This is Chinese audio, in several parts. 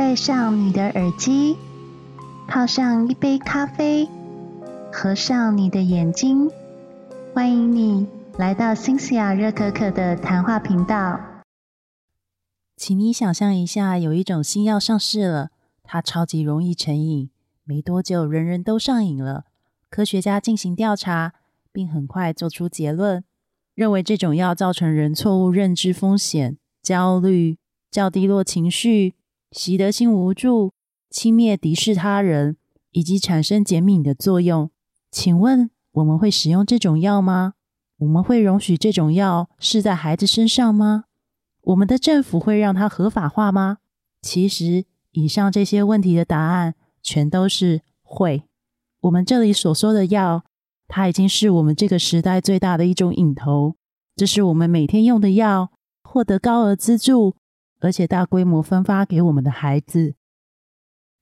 戴上你的耳机，泡上一杯咖啡，合上你的眼睛，欢迎你来到新西亚热可可的谈话频道。请你想象一下，有一种新药上市了，它超级容易成瘾，没多久人人都上瘾了。科学家进行调查，并很快做出结论，认为这种药造成人错误认知风险、焦虑、较低落情绪。习得性无助、轻蔑敌视他人，以及产生减敏的作用。请问我们会使用这种药吗？我们会容许这种药试在孩子身上吗？我们的政府会让它合法化吗？其实，以上这些问题的答案全都是会。我们这里所说的药，它已经是我们这个时代最大的一种瘾头。这是我们每天用的药，获得高额资助。而且大规模分发给我们的孩子，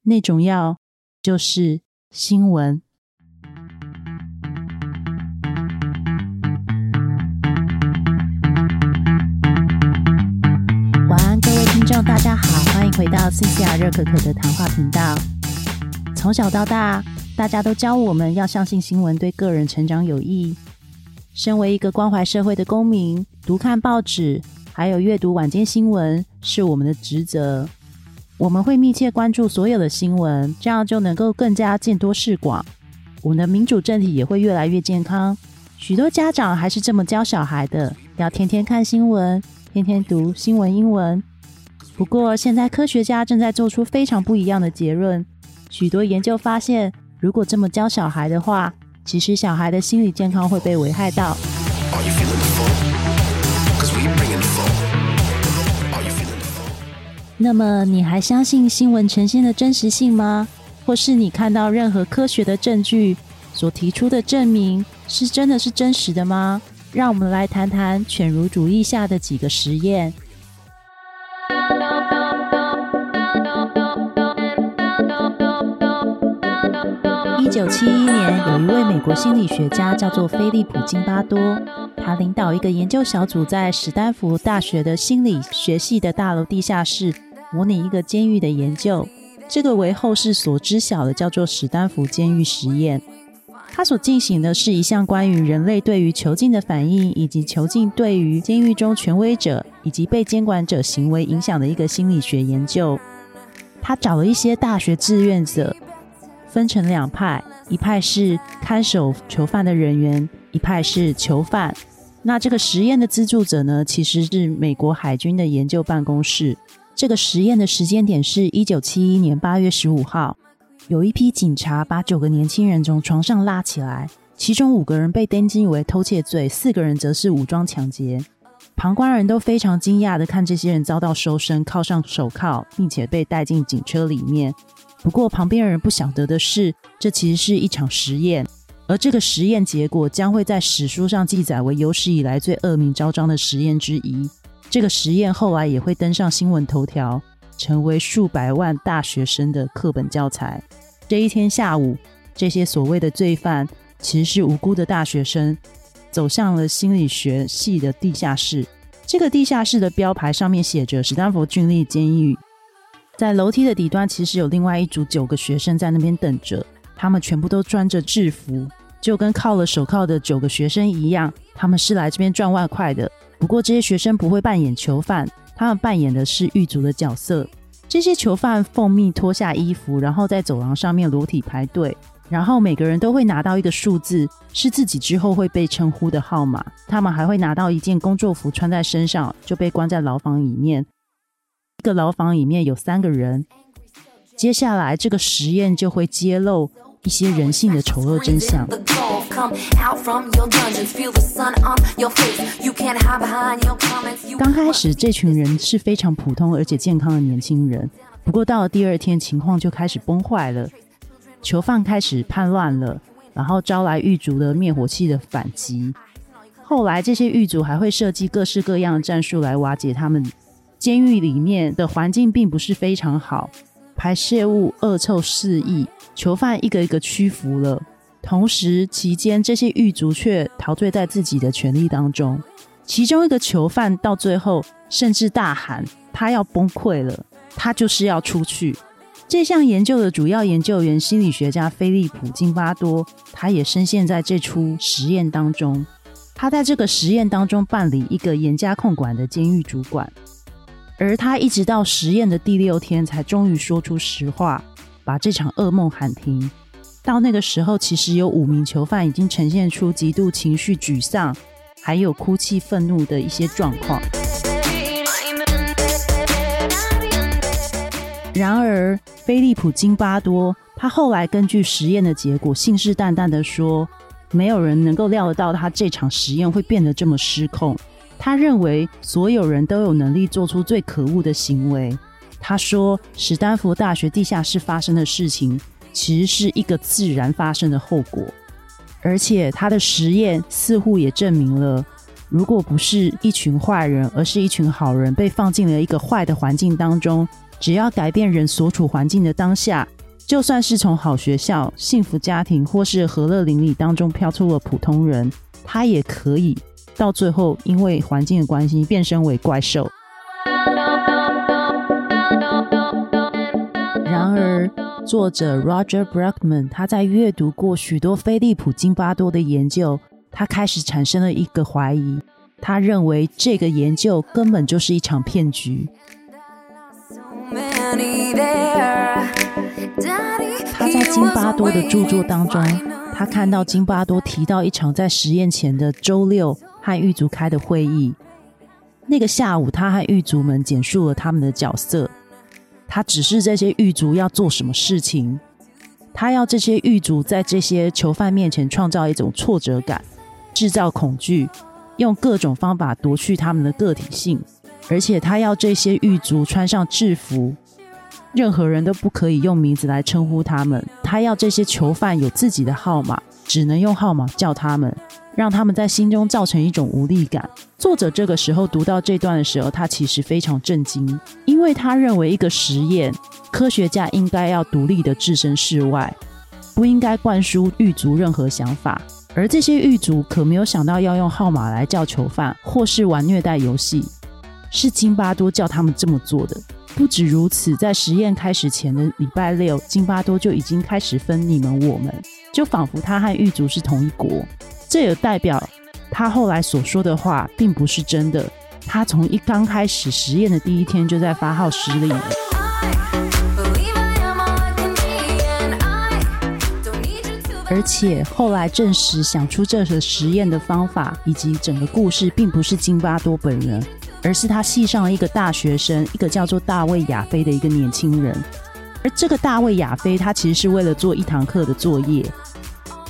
那种药就是新闻。晚安，各位听众，大家好，欢迎回到 C C R 热可可的谈话频道。从小到大，大家都教我们要相信新闻对个人成长有益。身为一个关怀社会的公民，读看报纸。还有阅读晚间新闻是我们的职责，我们会密切关注所有的新闻，这样就能够更加见多识广。我们的民主政体也会越来越健康。许多家长还是这么教小孩的，要天天看新闻，天天读新闻英文。不过，现在科学家正在做出非常不一样的结论。许多研究发现，如果这么教小孩的话，其实小孩的心理健康会被危害到。那么，你还相信新闻呈现的真实性吗？或是你看到任何科学的证据所提出的证明是真的是真实的吗？让我们来谈谈犬儒主义下的几个实验。一九七一年，有一位美国心理学家叫做菲利普金巴多，他领导一个研究小组，在史丹福大学的心理学系的大楼地下室。模拟一个监狱的研究，这个为后世所知晓的叫做史丹福监狱实验。它所进行的是一项关于人类对于囚禁的反应，以及囚禁对于监狱中权威者以及被监管者行为影响的一个心理学研究。他找了一些大学志愿者，分成两派，一派是看守囚犯的人员，一派是囚犯。那这个实验的资助者呢，其实是美国海军的研究办公室。这个实验的时间点是一九七一年八月十五号，有一批警察把九个年轻人从床上拉起来，其中五个人被登记为偷窃罪，四个人则是武装抢劫。旁观人都非常惊讶的看这些人遭到搜身，铐上手铐，并且被带进警车里面。不过旁边人不晓得的是，这其实是一场实验，而这个实验结果将会在史书上记载为有史以来最恶名昭彰的实验之一。这个实验后来也会登上新闻头条，成为数百万大学生的课本教材。这一天下午，这些所谓的罪犯其实是无辜的大学生，走向了心理学系的地下室。这个地下室的标牌上面写着“史丹佛军立监狱”。在楼梯的底端，其实有另外一组九个学生在那边等着，他们全部都穿着制服，就跟铐了手铐的九个学生一样。他们是来这边赚外快的。不过，这些学生不会扮演囚犯，他们扮演的是狱卒的角色。这些囚犯奉命脱下衣服，然后在走廊上面裸体排队，然后每个人都会拿到一个数字，是自己之后会被称呼的号码。他们还会拿到一件工作服穿在身上，就被关在牢房里面。一个牢房里面有三个人。接下来，这个实验就会揭露一些人性的丑恶真相。刚开始，这群人是非常普通而且健康的年轻人。不过到了第二天，情况就开始崩坏了。囚犯开始叛乱了，然后招来狱卒的灭火器的反击。后来，这些狱卒还会设计各式各样的战术来瓦解他们。监狱里面的环境并不是非常好，排泄物恶臭四溢，囚犯一个一个屈服了。同时，期间这些狱卒却陶醉在自己的权利当中。其中一个囚犯到最后甚至大喊：“他要崩溃了！”他就是要出去。这项研究的主要研究员心理学家菲利普·金巴多，他也深陷在这出实验当中。他在这个实验当中办理一个严加控管的监狱主管，而他一直到实验的第六天才终于说出实话，把这场噩梦喊停。到那个时候，其实有五名囚犯已经呈现出极度情绪沮丧，还有哭泣、愤怒的一些状况。然而，菲利普·金巴多他后来根据实验的结果，信誓旦旦的说，没有人能够料得到他这场实验会变得这么失控。他认为所有人都有能力做出最可恶的行为。他说，史丹福大学地下室发生的事情，其实是一个自然发生的后果。而且，他的实验似乎也证明了，如果不是一群坏人，而是一群好人被放进了一个坏的环境当中。只要改变人所处环境的当下，就算是从好学校、幸福家庭或是和乐邻里当中飘出了普通人，他也可以到最后因为环境的关系变身为怪兽。然而，作者 Roger Bruckman 他在阅读过许多菲利普金巴多的研究，他开始产生了一个怀疑，他认为这个研究根本就是一场骗局。他在金巴多的著作当中，他看到金巴多提到一场在实验前的周六和狱卒开的会议。那个下午，他和狱卒们简述了他们的角色。他指示这些狱卒要做什么事情。他要这些狱卒在这些囚犯面前创造一种挫折感，制造恐惧，用各种方法夺去他们的个体性。而且他要这些狱卒穿上制服，任何人都不可以用名字来称呼他们。他要这些囚犯有自己的号码，只能用号码叫他们，让他们在心中造成一种无力感。作者这个时候读到这段的时候，他其实非常震惊，因为他认为一个实验，科学家应该要独立的置身事外，不应该灌输狱卒任何想法。而这些狱卒可没有想到要用号码来叫囚犯，或是玩虐待游戏。是金巴多叫他们这么做的。不止如此，在实验开始前的礼拜六，金巴多就已经开始分你们我们，就仿佛他和狱卒是同一国。这也代表他后来所说的话并不是真的。他从一刚开始实验的第一天就在发号施令。而且后来证实，想出这个实验的方法以及整个故事，并不是金巴多本人。而是他系上了一个大学生，一个叫做大卫亚飞的一个年轻人。而这个大卫亚飞，他其实是为了做一堂课的作业。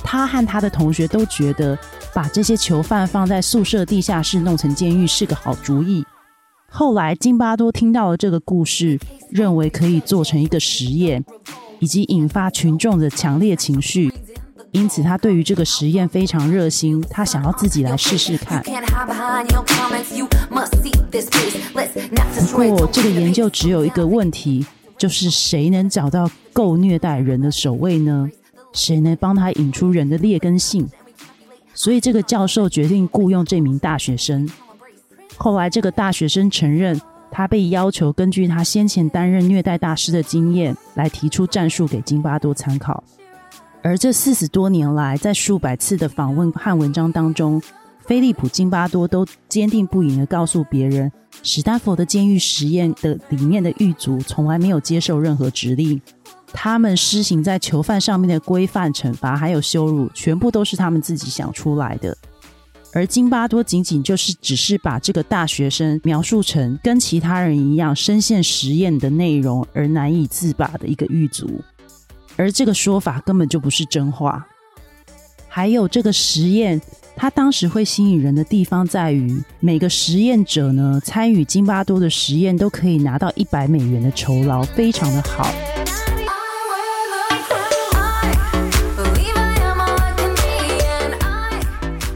他和他的同学都觉得把这些囚犯放在宿舍地下室弄成监狱是个好主意。后来津巴多听到了这个故事，认为可以做成一个实验，以及引发群众的强烈情绪。因此，他对于这个实验非常热心，他想要自己来试试看。不过，这个研究只有一个问题，就是谁能找到够虐待人的守卫呢？谁能帮他引出人的劣根性？所以，这个教授决定雇佣这名大学生。后来，这个大学生承认，他被要求根据他先前担任虐待大师的经验，来提出战术给金巴多参考。而这四十多年来，在数百次的访问和文章当中，菲利普·金巴多都坚定不移的告诉别人，史丹佛的监狱实验的里面的狱卒从来没有接受任何指令，他们施行在囚犯上面的规范、惩罚还有羞辱，全部都是他们自己想出来的。而金巴多仅仅就是只是把这个大学生描述成跟其他人一样深陷实验的内容而难以自拔的一个狱卒。而这个说法根本就不是真话。还有这个实验，它当时会吸引人的地方在于，每个实验者呢参与金巴多的实验都可以拿到一百美元的酬劳，非常的好。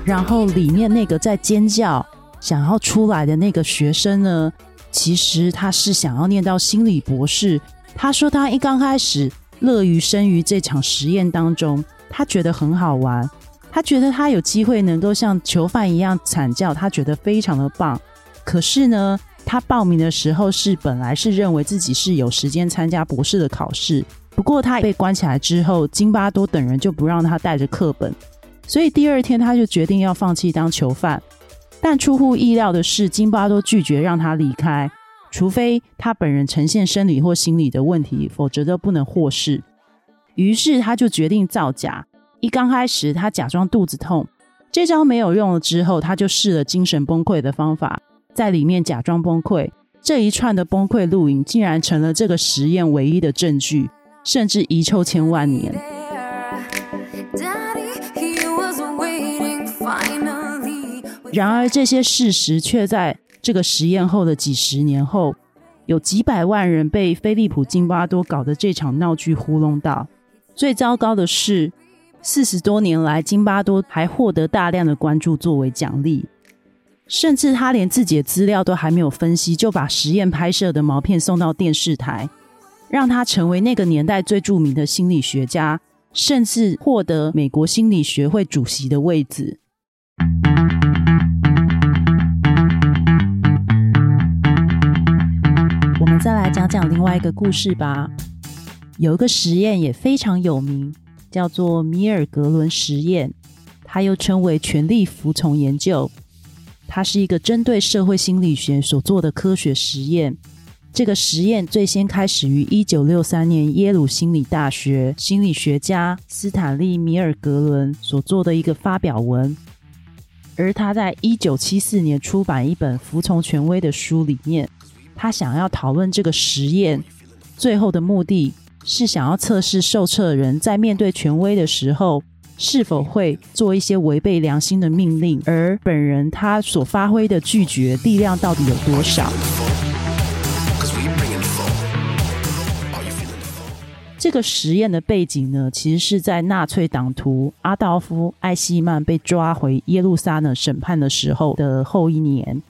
然后里面那个在尖叫想要出来的那个学生呢，其实他是想要念到心理博士。他说他一刚开始。乐于生于这场实验当中，他觉得很好玩，他觉得他有机会能够像囚犯一样惨叫，他觉得非常的棒。可是呢，他。报名的时候是本来是认为自己是有时间参加博士的考试，不过他被关起来之后，金巴多等人就不让他带着课本，所以第二天他就决定要放弃当囚犯。但出乎意料的是，金巴多拒绝让他离开，除非他本人呈现生理或心理的问题，否则都不能获释。于是他就决定造假。一刚开始，他假装肚子痛，这招没有用了之后，他就试了精神崩溃的方法，在里面假装崩溃。这一串的崩溃录影竟然成了这个实验唯一的证据，甚至遗臭千万年。然而，这些事实却在这个实验后的几十年后，有几百万人被菲利普·金巴多搞的这场闹剧糊弄到。最糟糕的是，四十多年来，金巴多还获得大量的关注作为奖励，甚至他连自己的资料都还没有分析，就把实验拍摄的毛片送到电视台，让他成为那个年代最著名的心理学家，甚至获得美国心理学会主席的位置。再来讲讲另外一个故事吧。有一个实验也非常有名，叫做米尔格伦实验，它又称为权力服从研究。它是一个针对社会心理学所做的科学实验。这个实验最先开始于一九六三年耶鲁心理大学心理学家斯坦利·米尔格伦所做的一个发表文，而他在一九七四年出版一本服从权威的书里面。他想要讨论这个实验最后的目的是想要测试受测人在面对权威的时候是否会做一些违背良心的命令，而本人他所发挥的拒绝力量到底有多少？这个实验的背景呢，其实是在纳粹党徒阿道夫·艾希曼被抓回耶路撒冷审判的时候的后一年。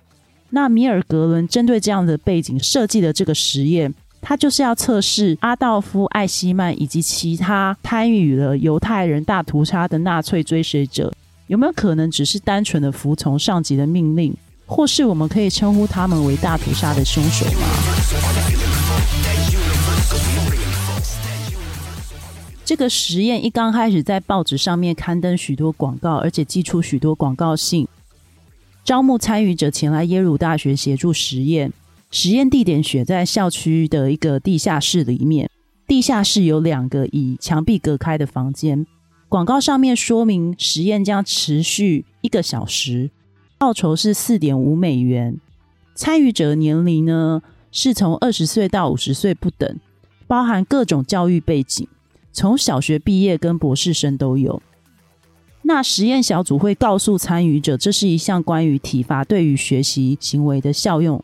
那米尔格伦针对这样的背景设计的这个实验，他就是要测试阿道夫·艾希曼以及其他参与了犹太人大屠杀的纳粹追随者，有没有可能只是单纯的服从上级的命令，或是我们可以称呼他们为大屠杀的凶手吗？这个实验一刚开始在报纸上面刊登许多广告，而且寄出许多广告信。招募参与者前来耶鲁大学协助实验，实验地点选在校区的一个地下室里面。地下室有两个以墙壁隔开的房间。广告上面说明实验将持续一个小时，报酬是四点五美元。参与者年龄呢是从二十岁到五十岁不等，包含各种教育背景，从小学毕业跟博士生都有。那实验小组会告诉参与者，这是一项关于体罚对于学习行为的效用，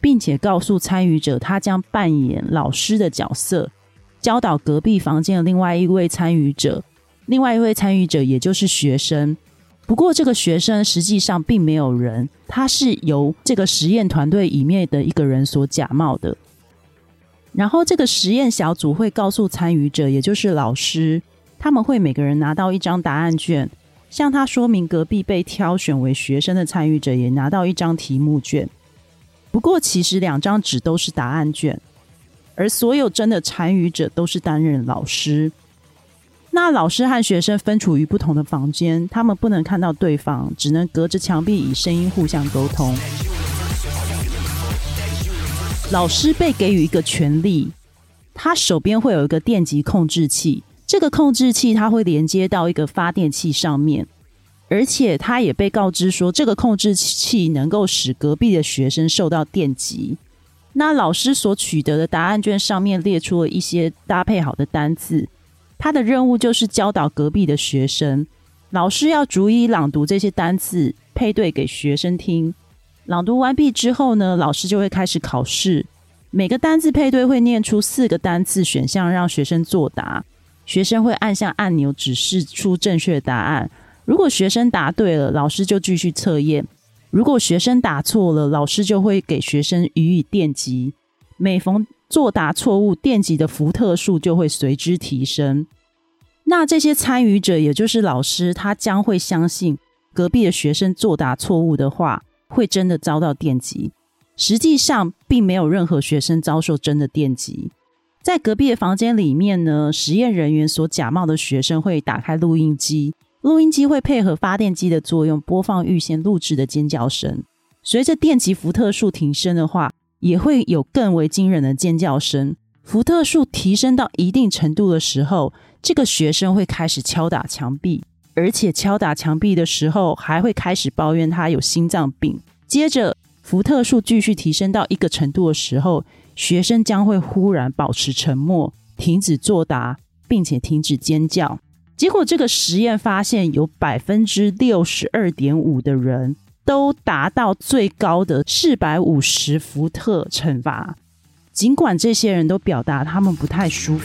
并且告诉参与者，他将扮演老师的角色，教导隔壁房间的另外一位参与者。另外一位参与者也就是学生，不过这个学生实际上并没有人，他是由这个实验团队里面的一个人所假冒的。然后这个实验小组会告诉参与者，也就是老师。他们会每个人拿到一张答案卷，向他说明隔壁被挑选为学生的参与者也拿到一张题目卷。不过，其实两张纸都是答案卷，而所有真的参与者都是担任老师。那老师和学生分处于不同的房间，他们不能看到对方，只能隔着墙壁以声音互相沟通。老师被给予一个权利，他手边会有一个电极控制器。这个控制器它会连接到一个发电器上面，而且他也被告知说，这个控制器能够使隔壁的学生受到电击。那老师所取得的答案卷上面列出了一些搭配好的单字，他的任务就是教导隔壁的学生。老师要逐一朗读这些单字，配对给学生听。朗读完毕之后呢，老师就会开始考试。每个单字配对会念出四个单字选项，让学生作答。学生会按下按钮，指示出正确答案。如果学生答对了，老师就继续测验；如果学生答错了，老师就会给学生予以电击。每逢作答错误，电击的伏特数就会随之提升。那这些参与者，也就是老师，他将会相信隔壁的学生作答错误的话，会真的遭到电击。实际上并没有任何学生遭受真的电击。在隔壁的房间里面呢，实验人员所假冒的学生会打开录音机，录音机会配合发电机的作用，播放预先录制的尖叫声。随着电极伏特数提升的话，也会有更为惊人的尖叫声。伏特数提升到一定程度的时候，这个学生会开始敲打墙壁，而且敲打墙壁的时候还会开始抱怨他有心脏病。接着，伏特数继续提升到一个程度的时候，学生将会忽然保持沉默，停止作答，并且停止尖叫。结果，这个实验发现有百分之六十二点五的人。都达到最高的四百五十伏特惩罚，尽管这些人都表达他们不太舒服。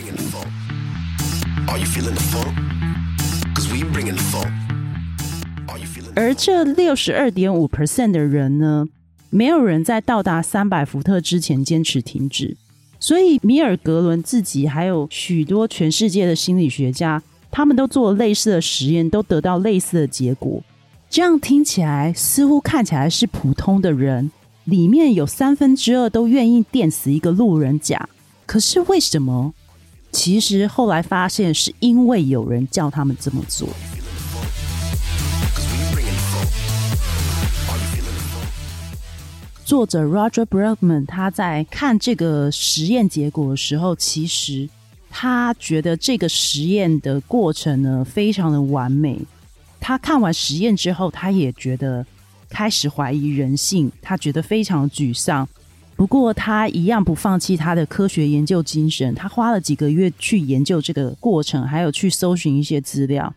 而这六十二点五 percent 的人呢，没有人在到达三百伏特之前坚持停止。所以米尔格伦自己还有许多全世界的心理学家，他们都做了类似的实验，都得到类似的结果。这样听起来似乎看起来是普通的人，里面有三分之二都愿意电死一个路人甲。可是为什么？其实后来发现是因为有人叫他们这么做。作者 Roger Bregman 他在看这个实验结果的时候，其实他觉得这个实验的过程呢非常的完美。他看完实验之后，他也觉得开始怀疑人性，他觉得非常沮丧。不过，他一样不放弃他的科学研究精神。他花了几个月去研究这个过程，还有去搜寻一些资料。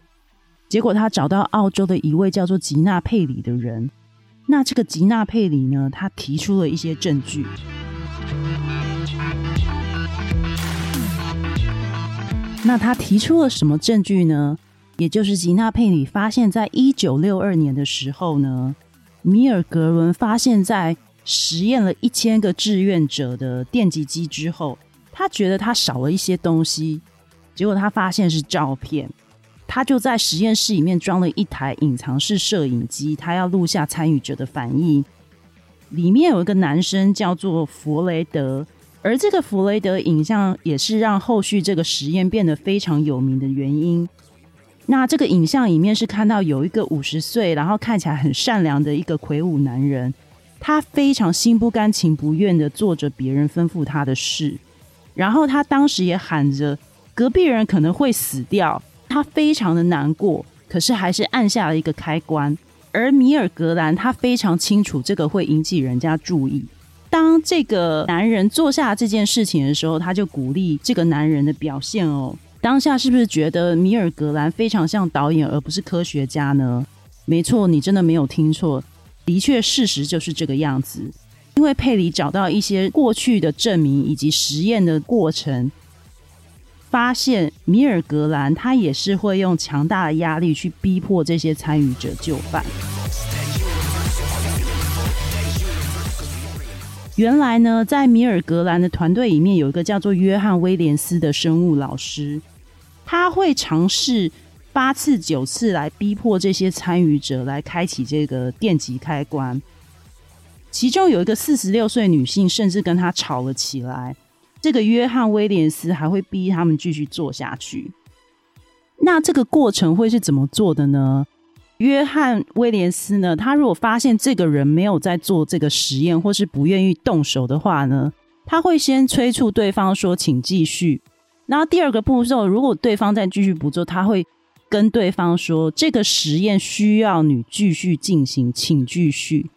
结果，他找到澳洲的一位叫做吉娜佩里的人。那这个吉娜佩里呢，他提出了一些证据。那他提出了什么证据呢？也就是吉娜佩里发现，在一九六二年的时候呢，米尔格伦发现，在实验了一千个志愿者的电击机之后，他觉得他少了一些东西，结果他发现是照片，他就在实验室里面装了一台隐藏式摄影机，他要录下参与者的反应。里面有一个男生叫做弗雷德，而这个弗雷德影像也是让后续这个实验变得非常有名的原因。那这个影像里面是看到有一个五十岁，然后看起来很善良的一个魁梧男人，他非常心不甘情不愿的做着别人吩咐他的事，然后他当时也喊着隔壁人可能会死掉，他非常的难过，可是还是按下了一个开关。而米尔格兰他非常清楚这个会引起人家注意，当这个男人做下这件事情的时候，他就鼓励这个男人的表现哦。当下是不是觉得米尔格兰非常像导演而不是科学家呢？没错，你真的没有听错，的确事实就是这个样子。因为佩里找到一些过去的证明以及实验的过程，发现米尔格兰他也是会用强大的压力去逼迫这些参与者就范。原来呢，在米尔格兰的团队里面有一个叫做约翰威廉斯的生物老师。他会尝试八次九次来逼迫这些参与者来开启这个电极开关，其中有一个四十六岁女性甚至跟他吵了起来。这个约翰威廉斯还会逼他们继续做下去。那这个过程会是怎么做的呢？约翰威廉斯呢？他如果发现这个人没有在做这个实验，或是不愿意动手的话呢，他会先催促对方说：“请继续。”然后第二个步骤，如果对方再继续不做，他会跟对方说：“这个实验需要你继续进行，请继续。”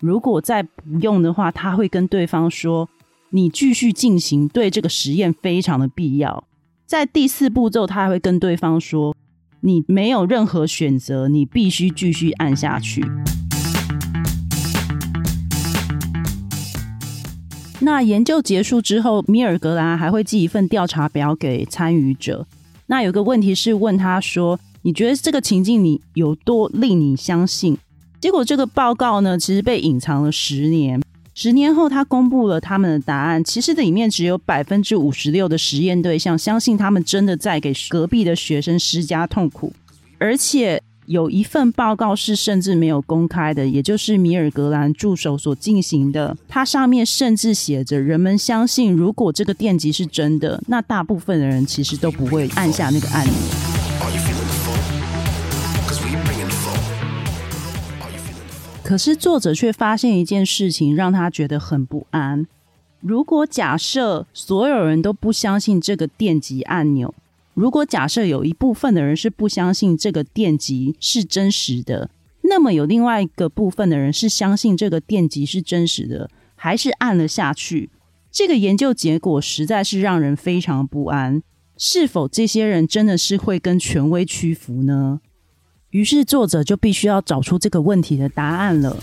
如果再不用的话，他会跟对方说：“你继续进行，对这个实验非常的必要。”在第四步骤，他还会跟对方说：“你没有任何选择，你必须继续按下去。”那研究结束之后，米尔格兰还会寄一份调查表给参与者。那有个问题是问他说：“你觉得这个情境你有多令你相信？”结果这个报告呢，其实被隐藏了十年。十年后，他公布了他们的答案。其实里面只有百分之五十六的实验对象相信他们真的在给隔壁的学生施加痛苦，而且有一份报告是甚至没有公开的，也就是米尔格兰助手所进行的。它上面甚至写着：人们相信，如果这个电极是真的，那大部分的人其实都不会按下那个按钮。可是作者却发现一件事情，让他觉得很不安。如果假设所有人都不相信这个电极按钮，如果假设有一部分的人是不相信这个电极是真实的，那么有另外一个部分的人是相信这个电极是真实的，还是按了下去。这个研究结果实在是让人非常不安。是否这些人真的是会跟权威屈服呢？于是作者就必须要找出这个问题的答案了。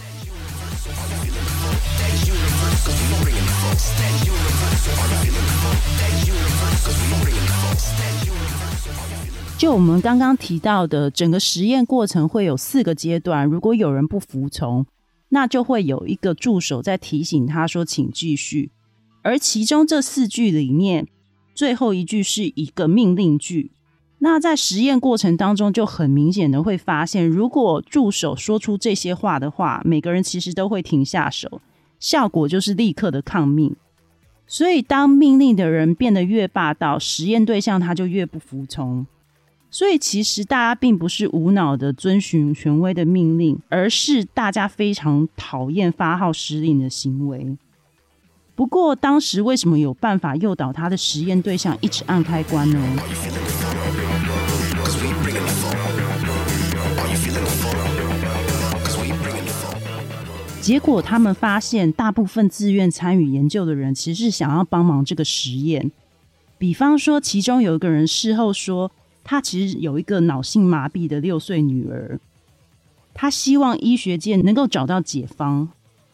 就我们刚刚提到的，整个实验过程会有四个阶段。如果有人不服从，那就会有一个助手在提醒他说：“请继续。”而其中这四句里面，最后一句是一个命令句。那在实验过程当中，就很明显的会发现，如果助手说出这些话的话，每个人其实都会停下手，效果就是立刻的抗命。所以，当命令的人变得越霸道，实验对象他就越不服从。所以，其实大家并不是无脑的遵循权威的命令，而是大家非常讨厌发号施令的行为。不过，当时为什么有办法诱导他的实验对象一直按开关呢？结果，他们发现，大部分自愿参与研究的人其实是想要帮忙这个实验。比方说，其中有一个人事后说。他其实有一个脑性麻痹的六岁女儿，他希望医学界能够找到解方，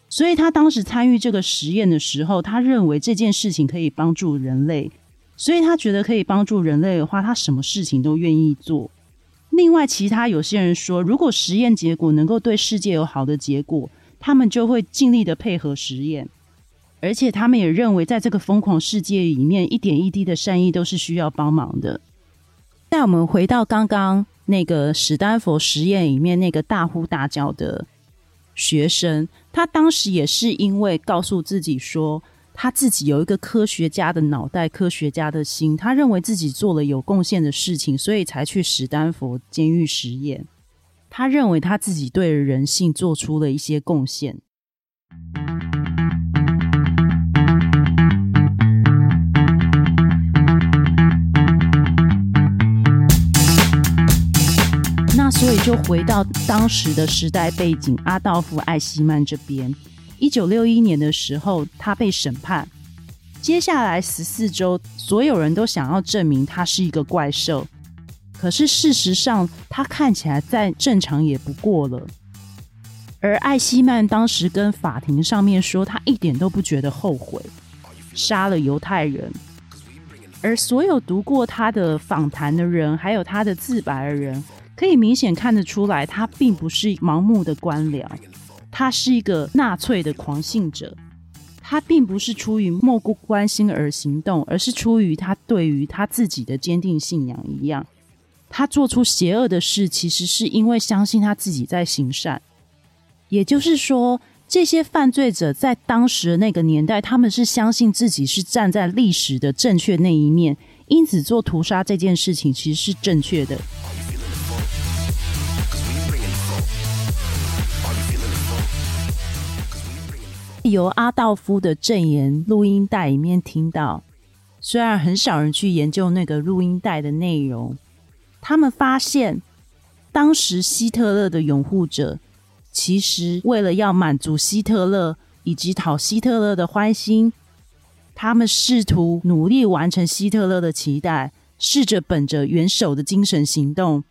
所以他当时参与这个实验的时候，他认为这件事情可以帮助人类，所以他觉得可以帮助人类的话，他什么事情都愿意做。另外，其他有些人说，如果实验结果能够对世界有好的结果，他们就会尽力的配合实验，而且他们也认为，在这个疯狂世界里面，一点一滴的善意都是需要帮忙的。在我们回到刚刚那个史丹佛实验里面，那个大呼大叫的学生，他当时也是因为告诉自己说，他自己有一个科学家的脑袋、科学家的心，他认为自己做了有贡献的事情，所以才去史丹佛监狱实验。他认为他自己对人性做出了一些贡献。那所以就回到当时的时代背景，阿道夫·艾希曼这边，一九六一年的时候，他被审判。接下来十四周，所有人都想要证明他是一个怪兽，可是事实上，他看起来再正常也不过了。而艾希曼当时跟法庭上面说，他一点都不觉得后悔，杀了犹太人。而所有读过他的访谈的人，还有他的自白的人。可以明显看得出来，他并不是盲目的官僚，他是一个纳粹的狂信者。他并不是出于漠不关心而行动，而是出于他对于他自己的坚定信仰一样。他做出邪恶的事，其实是因为相信他自己在行善。也就是说，这些犯罪者在当时的那个年代，他们是相信自己是站在历史的正确那一面，因此做屠杀这件事情其实是正确的。由阿道夫的证言录音带里面听到，虽然很少人去研究那个录音带的内容，他们发现当时希特勒的拥护者其实为了要满足希特勒以及讨希特勒的欢心，他们试图努力完成希特勒的期待，试着本着元首的精神行动，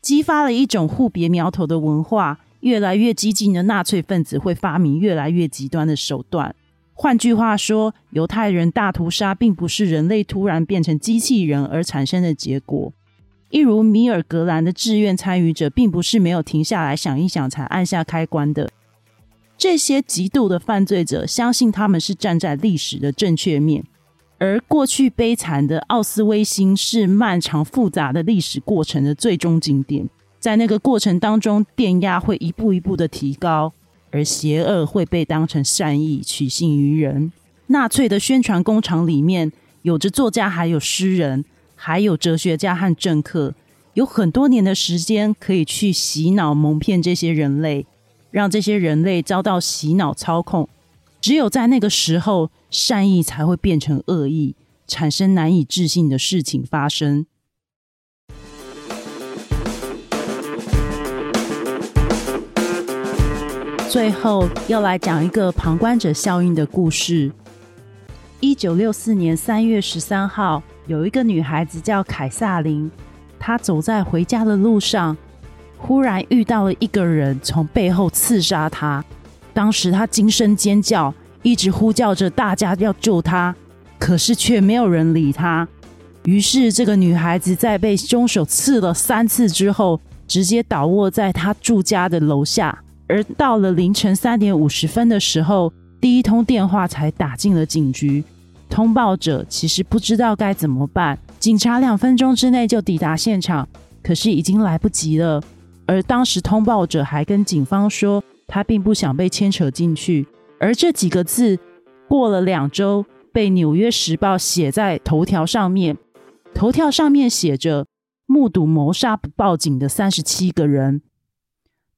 激发了一种互别苗头的文化。越来越激进的纳粹分子会发明越来越极端的手段。换句话说，犹太人大屠杀并不是人类突然变成机器人而产生的结果。一如米尔格兰的志愿参与者，并不是没有停下来想一想才按下开关的。这些极度的犯罪者相信他们是站在历史的正确面，而过去悲惨的奥斯威辛是漫长复杂的历史过程的最终景点。在那个过程当中，电压会一步一步的提高，而邪恶会被当成善意取信于人。纳粹的宣传工厂里面，有着作家，还有诗人，还有哲学家和政客，有很多年的时间可以去洗脑、蒙骗这些人类，让这些人类遭到洗脑操控。只有在那个时候，善意才会变成恶意，产生难以置信的事情发生。最后要来讲一个旁观者效应的故事。一九六四年三月十三号，有一个女孩子叫凯撒琳，她走在回家的路上，忽然遇到了一个人从背后刺杀她。当时她惊声尖叫，一直呼叫着大家要救她，可是却没有人理她。于是这个女孩子在被凶手刺了三次之后，直接倒卧在她住家的楼下。而到了凌晨三点五十分的时候，第一通电话才打进了警局。通报者其实不知道该怎么办，警察两分钟之内就抵达现场，可是已经来不及了。而当时通报者还跟警方说，他并不想被牵扯进去。而这几个字过了两周，被《纽约时报》写在头条上面，头条上面写着“目睹谋杀不报警的三十七个人”。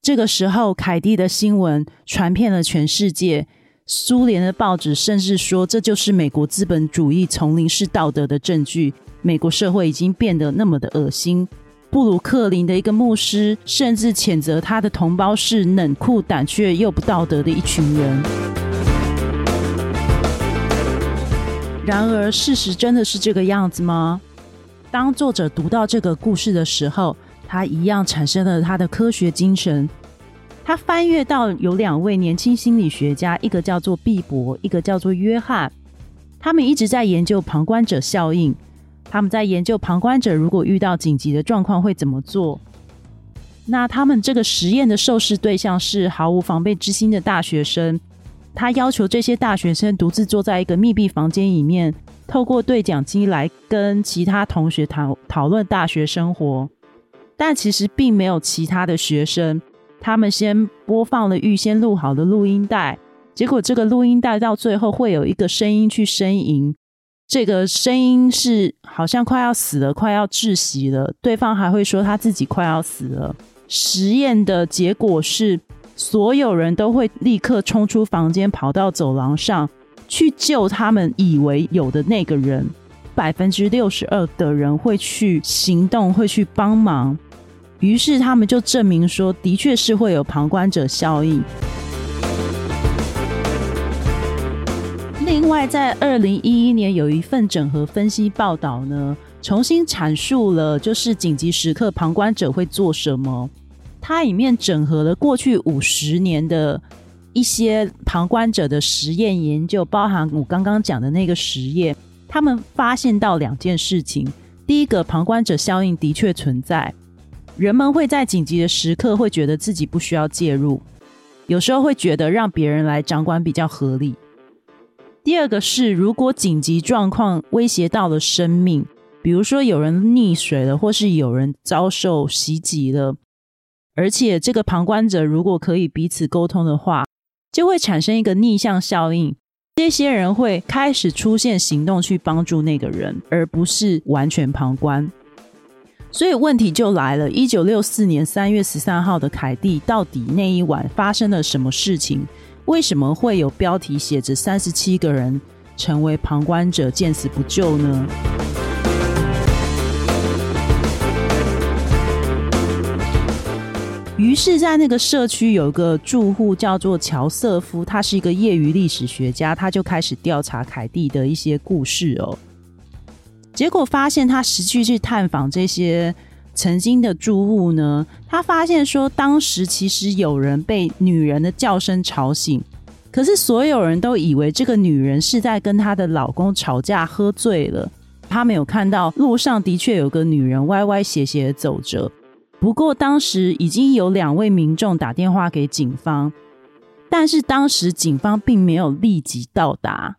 这个时候，凯蒂的新闻传遍了全世界。苏联的报纸甚至说，这就是美国资本主义丛林式道德的证据。美国社会已经变得那么的恶心。布鲁克林的一个牧师甚至谴责他的同胞是冷酷、胆怯又不道德的一群人。然而，事实真的是这个样子吗？当作者读到这个故事的时候，他一样产生了他的科学精神。他翻阅到有两位年轻心理学家，一个叫做毕博，一个叫做约翰。他们一直在研究旁观者效应。他们在研究旁观者如果遇到紧急的状况会怎么做。那他们这个实验的受试对象是毫无防备之心的大学生。他要求这些大学生独自坐在一个密闭房间里面，透过对讲机来跟其他同学讨讨论大学生活。但其实并没有其他的学生，他们先播放了预先录好的录音带，结果这个录音带到最后会有一个声音去呻吟，这个声音是好像快要死了，快要窒息了，对方还会说他自己快要死了。实验的结果是，所有人都会立刻冲出房间，跑到走廊上去救他们以为有的那个人，百分之六十二的人会去行动，会去帮忙。于是他们就证明说，的确是会有旁观者效应。另外，在二零一一年有一份整合分析报道呢，重新阐述了就是紧急时刻旁观者会做什么。它里面整合了过去五十年的一些旁观者的实验研究，包含我刚刚讲的那个实验，他们发现到两件事情：第一个，旁观者效应的确存在。人们会在紧急的时刻会觉得自己不需要介入，有时候会觉得让别人来掌管比较合理。第二个是，如果紧急状况威胁到了生命，比如说有人溺水了，或是有人遭受袭击了，而且这个旁观者如果可以彼此沟通的话，就会产生一个逆向效应，这些人会开始出现行动去帮助那个人，而不是完全旁观。所以问题就来了：一九六四年三月十三号的凯蒂，到底那一晚发生了什么事情？为什么会有标题写着三十七个人成为旁观者，见死不救呢？于是，在那个社区有一个住户叫做乔瑟夫，他是一个业余历史学家，他就开始调查凯蒂的一些故事哦。结果发现，他实际去探访这些曾经的住户呢，他发现说，当时其实有人被女人的叫声吵醒，可是所有人都以为这个女人是在跟她的老公吵架，喝醉了。他没有看到路上的确有个女人歪歪斜斜的走着。不过当时已经有两位民众打电话给警方，但是当时警方并没有立即到达。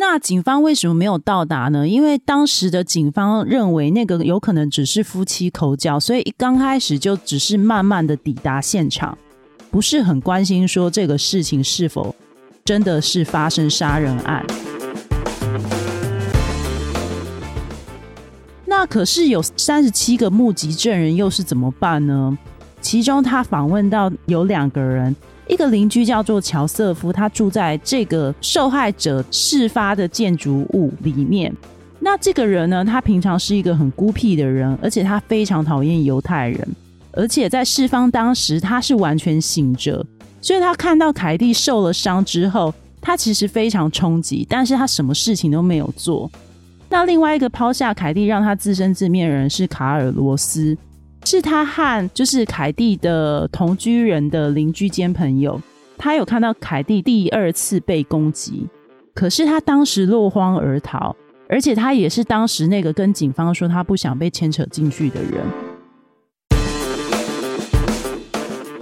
那警方为什么没有到达呢？因为当时的警方认为那个有可能只是夫妻口角，所以刚开始就只是慢慢的抵达现场，不是很关心说这个事情是否真的是发生杀人案。那可是有三十七个目击证人，又是怎么办呢？其中他访问到有两个人。一个邻居叫做乔瑟夫，他住在这个受害者事发的建筑物里面。那这个人呢，他平常是一个很孤僻的人，而且他非常讨厌犹太人，而且在事发当时他是完全醒着，所以他看到凯蒂受了伤之后，他其实非常冲击，但是他什么事情都没有做。那另外一个抛下凯蒂让他自生自灭的人是卡尔罗斯。是他和就是凯蒂的同居人的邻居兼朋友，他有看到凯蒂第二次被攻击，可是他当时落荒而逃，而且他也是当时那个跟警方说他不想被牵扯进去的人。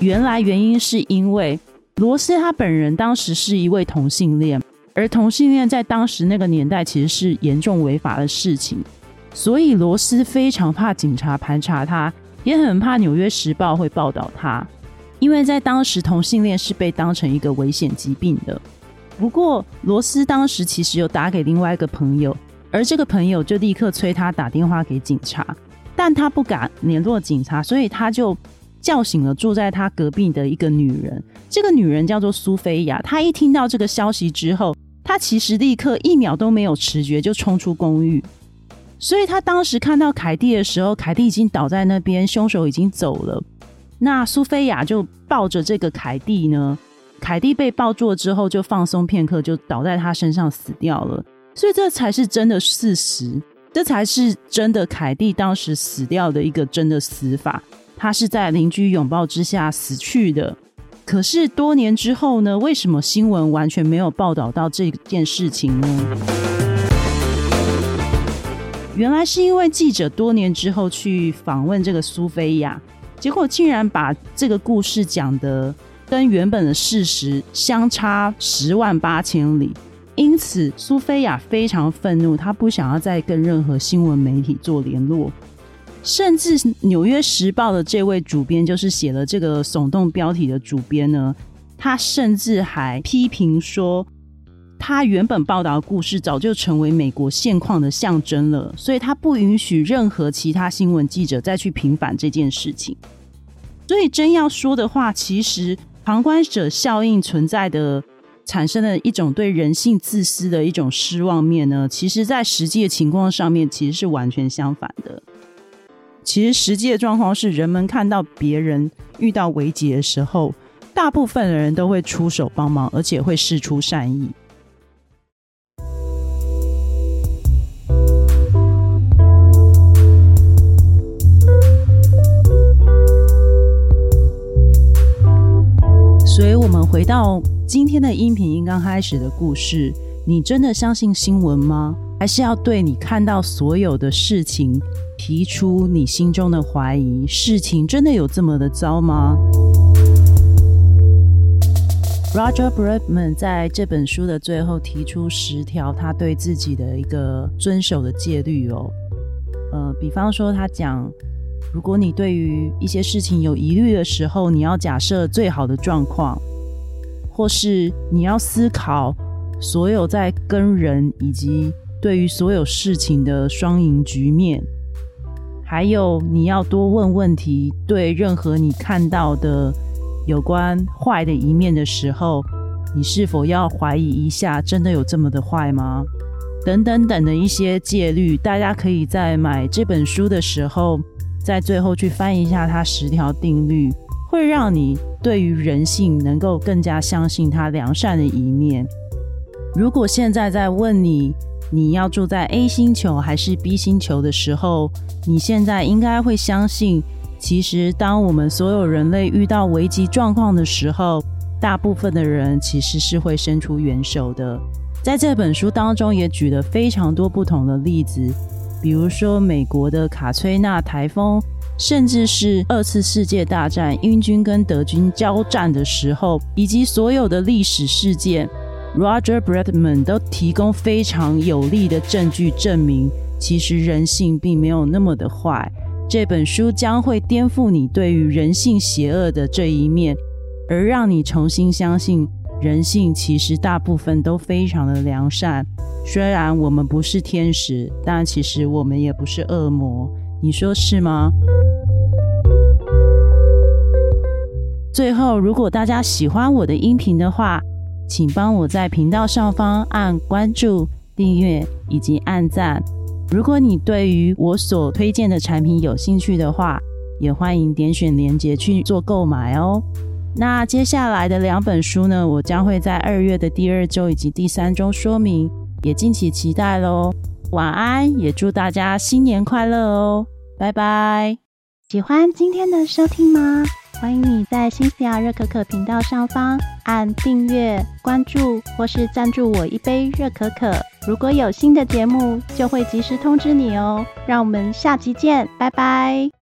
原来原因是因为罗斯他本人当时是一位同性恋，而同性恋在当时那个年代其实是严重违法的事情，所以罗斯非常怕警察盘查他。也很怕《纽约时报》会报道他，因为在当时同性恋是被当成一个危险疾病的。不过罗斯当时其实有打给另外一个朋友，而这个朋友就立刻催他打电话给警察，但他不敢联络警察，所以他就叫醒了住在他隔壁的一个女人。这个女人叫做苏菲亚，她一听到这个消息之后，她其实立刻一秒都没有迟觉，就冲出公寓。所以他当时看到凯蒂的时候，凯蒂已经倒在那边，凶手已经走了。那苏菲亚就抱着这个凯蒂呢，凯蒂被抱住之后，就放松片刻，就倒在他身上死掉了。所以这才是真的事实，这才是真的凯蒂当时死掉的一个真的死法。他是在邻居拥抱之下死去的。可是多年之后呢？为什么新闻完全没有报道到这件事情呢？原来是因为记者多年之后去访问这个苏菲亚，结果竟然把这个故事讲的跟原本的事实相差十万八千里，因此苏菲亚非常愤怒，她不想要再跟任何新闻媒体做联络，甚至《纽约时报》的这位主编，就是写了这个耸动标题的主编呢，他甚至还批评说。他原本报道的故事早就成为美国现况的象征了，所以他不允许任何其他新闻记者再去平反这件事情。所以真要说的话，其实旁观者效应存在的产生的一种对人性自私的一种失望面呢，其实在实际的情况上面其实是完全相反的。其实实际的状况是，人们看到别人遇到危机的时候，大部分的人都会出手帮忙，而且会示出善意。所以，我们回到今天的音频刚开始的故事，你真的相信新闻吗？还是要对你看到所有的事情提出你心中的怀疑？事情真的有这么的糟吗？Roger Bredman 在这本书的最后提出十条他对自己的一个遵守的戒律哦。呃，比方说他讲。如果你对于一些事情有疑虑的时候，你要假设最好的状况，或是你要思考所有在跟人以及对于所有事情的双赢局面，还有你要多问问题。对任何你看到的有关坏的一面的时候，你是否要怀疑一下，真的有这么的坏吗？等等等的一些戒律，大家可以在买这本书的时候。在最后去翻一下它十条定律，会让你对于人性能够更加相信它良善的一面。如果现在在问你，你要住在 A 星球还是 B 星球的时候，你现在应该会相信，其实当我们所有人类遇到危机状况的时候，大部分的人其实是会伸出援手的。在这本书当中，也举了非常多不同的例子。比如说美国的卡崔娜台风，甚至是二次世界大战英军跟德军交战的时候，以及所有的历史事件，Roger Bretman 都提供非常有力的证据，证明其实人性并没有那么的坏。这本书将会颠覆你对于人性邪恶的这一面，而让你重新相信人性其实大部分都非常的良善。虽然我们不是天使，但其实我们也不是恶魔。你说是吗？最后，如果大家喜欢我的音频的话，请帮我在频道上方按关注、订阅以及按赞。如果你对于我所推荐的产品有兴趣的话，也欢迎点选链接去做购买哦。那接下来的两本书呢，我将会在二月的第二周以及第三周说明，也敬请期待喽。晚安，也祝大家新年快乐哦！拜拜。喜欢今天的收听吗？欢迎你在新西亚热可可频道上方按订阅、关注或是赞助我一杯热可可。如果有新的节目，就会及时通知你哦。让我们下期见，拜拜。